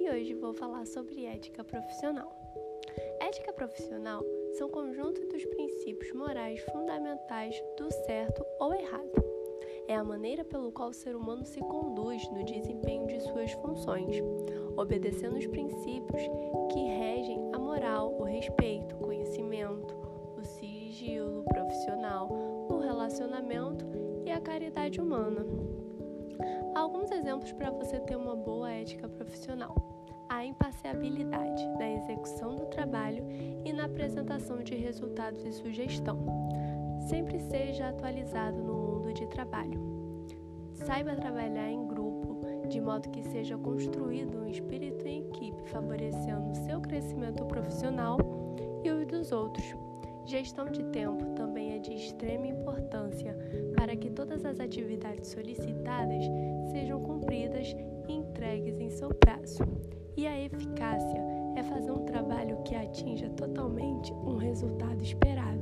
e hoje vou falar sobre ética profissional. Ética profissional são conjunto dos princípios morais fundamentais do certo ou errado. É a maneira pelo qual o ser humano se conduz no desempenho de suas funções, obedecendo os princípios que regem a moral, o respeito, o conhecimento, o sigilo profissional, o relacionamento e a caridade humana. Alguns exemplos para você ter uma boa ética profissional: a imparcialidade na execução do trabalho e na apresentação de resultados e sugestão. Sempre seja atualizado no mundo de trabalho. Saiba trabalhar em grupo, de modo que seja construído um espírito em equipe, favorecendo o seu crescimento profissional e o dos outros. Gestão de tempo também é de extrema importância para que todas as atividades solicitadas sejam cumpridas e entregues em seu prazo. E a eficácia é fazer um trabalho que atinja totalmente um resultado esperado.